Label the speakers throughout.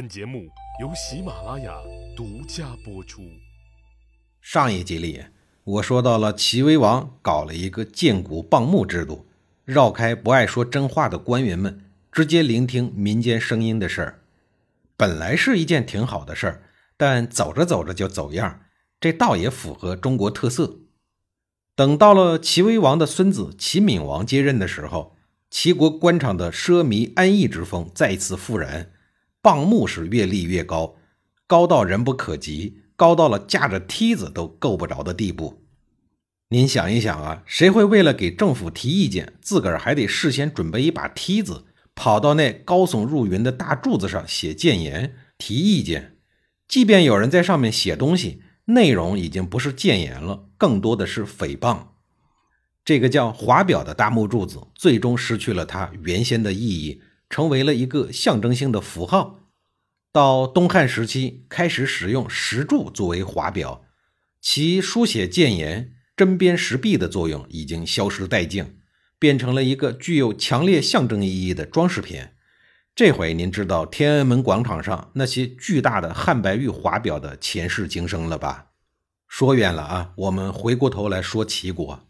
Speaker 1: 本节目由喜马拉雅独家播出。
Speaker 2: 上一集里，我说到了齐威王搞了一个荐股谤目制度，绕开不爱说真话的官员们，直接聆听民间声音的事儿。本来是一件挺好的事儿，但走着走着就走样，这倒也符合中国特色。等到了齐威王的孙子齐闵王接任的时候，齐国官场的奢靡安逸之风再次复燃。棒木是越立越高，高到人不可及，高到了架着梯子都够不着的地步。您想一想啊，谁会为了给政府提意见，自个儿还得事先准备一把梯子，跑到那高耸入云的大柱子上写谏言、提意见？即便有人在上面写东西，内容已经不是谏言了，更多的是诽谤。这个叫华表的大木柱子，最终失去了它原先的意义。成为了一个象征性的符号。到东汉时期，开始使用石柱作为华表，其书写谏言、针砭时弊的作用已经消失殆尽，变成了一个具有强烈象征意义的装饰品。这回您知道天安门广场上那些巨大的汉白玉华表的前世今生了吧？说远了啊，我们回过头来说齐国，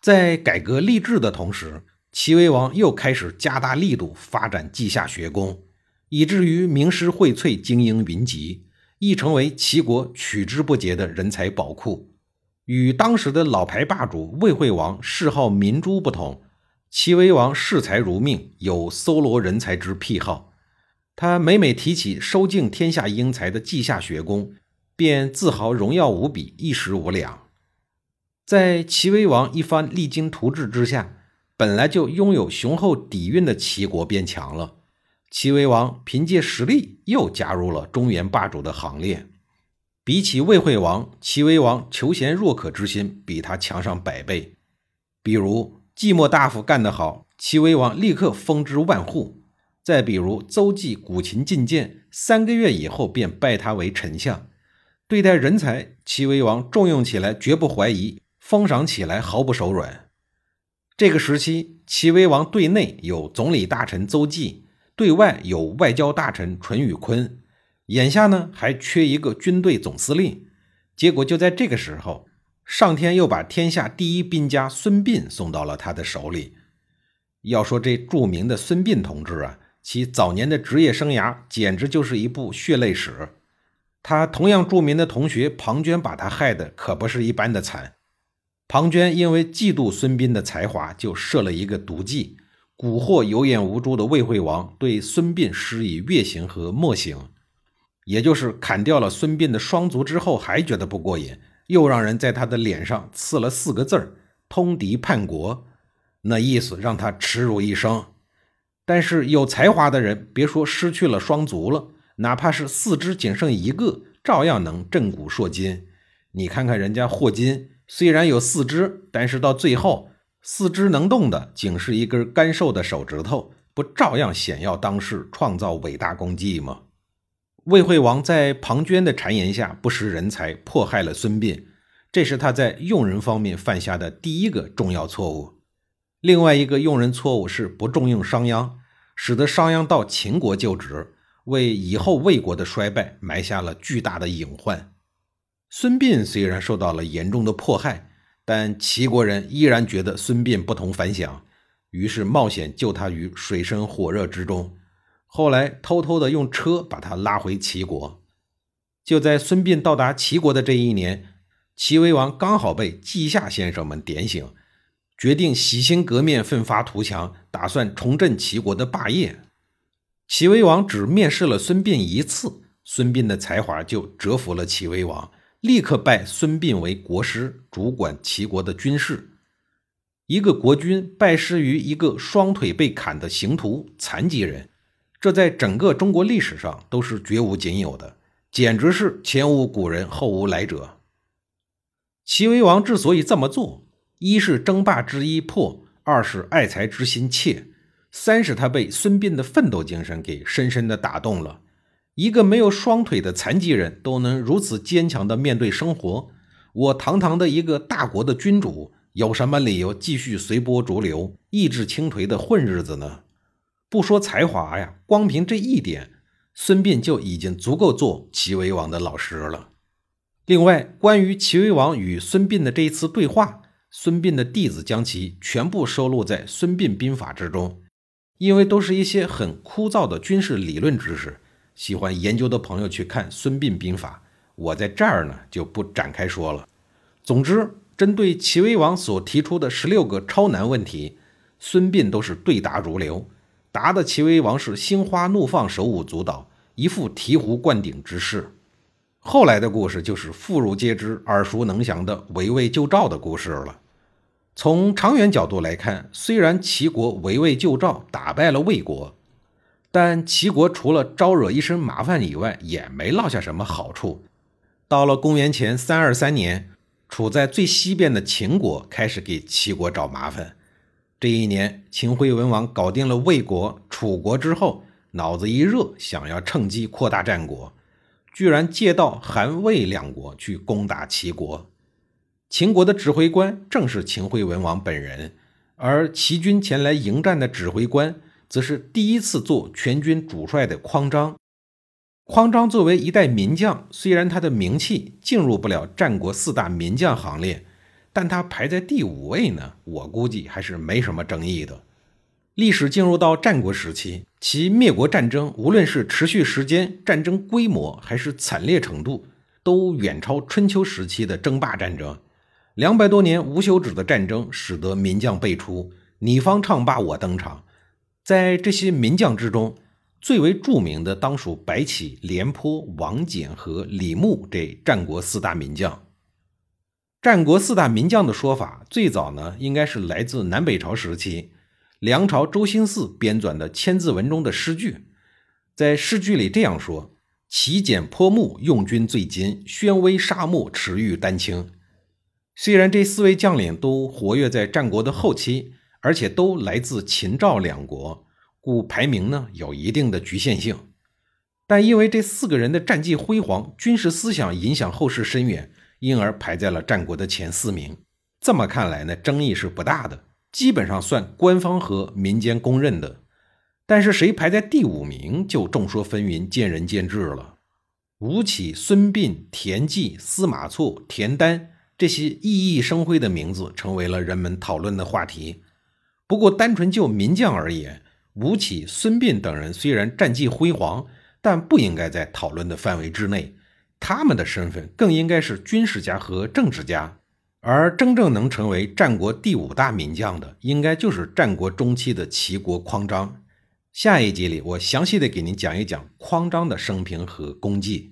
Speaker 2: 在改革吏治的同时。齐威王又开始加大力度发展稷下学宫，以至于名师荟萃、精英云集，亦成为齐国取之不竭的人才宝库。与当时的老牌霸主魏惠王嗜好明珠不同，齐威王视财如命，有搜罗人才之癖好。他每每提起收尽天下英才的稷下学宫，便自豪荣耀无比，一时无两。在齐威王一番励精图治之下，本来就拥有雄厚底蕴的齐国变强了，齐威王凭借实力又加入了中原霸主的行列。比起魏惠王，齐威王求贤若渴之心比他强上百倍。比如季莫大夫干得好，齐威王立刻封之万户；再比如邹忌古琴进谏，三个月以后便拜他为丞相。对待人才，齐威王重用起来绝不怀疑，封赏起来毫不手软。这个时期，齐威王对内有总理大臣邹忌，对外有外交大臣淳于髡，眼下呢还缺一个军队总司令。结果就在这个时候，上天又把天下第一兵家孙膑送到了他的手里。要说这著名的孙膑同志啊，其早年的职业生涯简直就是一部血泪史。他同样著名的同学庞涓把他害的可不是一般的惨。庞涓因为嫉妒孙膑的才华，就设了一个毒计，蛊惑有眼无珠的魏惠王，对孙膑施以月刑和墨刑。也就是砍掉了孙膑的双足之后，还觉得不过瘾，又让人在他的脸上刺了四个字儿“通敌叛国”，那意思让他耻辱一生。但是有才华的人，别说失去了双足了，哪怕是四肢仅剩一个，照样能震古烁今。你看看人家霍金。虽然有四肢，但是到最后，四肢能动的仅是一根干瘦的手指头，不照样显耀当世，创造伟大功绩吗？魏惠王在庞涓的谗言下不识人才，迫害了孙膑，这是他在用人方面犯下的第一个重要错误。另外一个用人错误是不重用商鞅，使得商鞅到秦国就职，为以后魏国的衰败埋下了巨大的隐患。孙膑虽然受到了严重的迫害，但齐国人依然觉得孙膑不同凡响，于是冒险救他于水深火热之中。后来偷偷的用车把他拉回齐国。就在孙膑到达齐国的这一年，齐威王刚好被稷下先生们点醒，决定洗心革面、奋发图强，打算重振齐国的霸业。齐威王只面试了孙膑一次，孙膑的才华就折服了齐威王。立刻拜孙膑为国师，主管齐国的军事。一个国君拜师于一个双腿被砍的刑徒、残疾人，这在整个中国历史上都是绝无仅有的，简直是前无古人后无来者。齐威王之所以这么做，一是争霸之意破，二是爱才之心切，三是他被孙膑的奋斗精神给深深的打动了。一个没有双腿的残疾人都能如此坚强的面对生活，我堂堂的一个大国的君主，有什么理由继续随波逐流、意志轻颓的混日子呢？不说才华呀，光凭这一点，孙膑就已经足够做齐威王的老师了。另外，关于齐威王与孙膑的这一次对话，孙膑的弟子将其全部收录在《孙膑兵法》之中，因为都是一些很枯燥的军事理论知识，喜欢研究的朋友去看《孙膑兵法》，我在这儿呢就不展开说了。总之，针对齐威王所提出的十六个超难问题，孙膑都是对答如流，答的齐威王是心花怒放、手舞足蹈，一副醍醐灌顶之势。后来的故事就是妇孺皆知、耳熟能详的围魏救赵的故事了。从长远角度来看，虽然齐国围魏救赵打败了魏国，但齐国除了招惹一身麻烦以外，也没落下什么好处。到了公元前三二三年，处在最西边的秦国开始给齐国找麻烦。这一年，秦惠文王搞定了魏国、楚国之后，脑子一热，想要趁机扩大战果。居然借道韩魏两国去攻打齐国，秦国的指挥官正是秦惠文王本人，而齐军前来迎战的指挥官，则是第一次做全军主帅的匡章。匡章作为一代名将，虽然他的名气进入不了战国四大名将行列，但他排在第五位呢，我估计还是没什么争议的。历史进入到战国时期，其灭国战争无论是持续时间、战争规模还是惨烈程度，都远超春秋时期的争霸战争。两百多年无休止的战争，使得名将辈出，你方唱罢我登场。在这些名将之中，最为著名的当属白起、廉颇、王翦和李牧这战国四大名将。战国四大名将的说法，最早呢，应该是来自南北朝时期。梁朝周兴嗣编纂的《千字文》中的诗句，在诗句里这样说：“齐简颇木，用军最精；宣威沙漠，驰誉丹青。”虽然这四位将领都活跃在战国的后期，而且都来自秦赵两国，故排名呢有一定的局限性。但因为这四个人的战绩辉煌，军事思想影响后世深远，因而排在了战国的前四名。这么看来呢，争议是不大的。基本上算官方和民间公认的，但是谁排在第五名就众说纷纭，见仁见智了。吴起、孙膑、田忌、司马错、田丹这些熠熠生辉的名字成为了人们讨论的话题。不过，单纯就名将而言，吴起、孙膑等人虽然战绩辉煌，但不应该在讨论的范围之内。他们的身份更应该是军事家和政治家。而真正能成为战国第五大名将的，应该就是战国中期的齐国匡章。下一集里，我详细的给您讲一讲匡章的生平和功绩。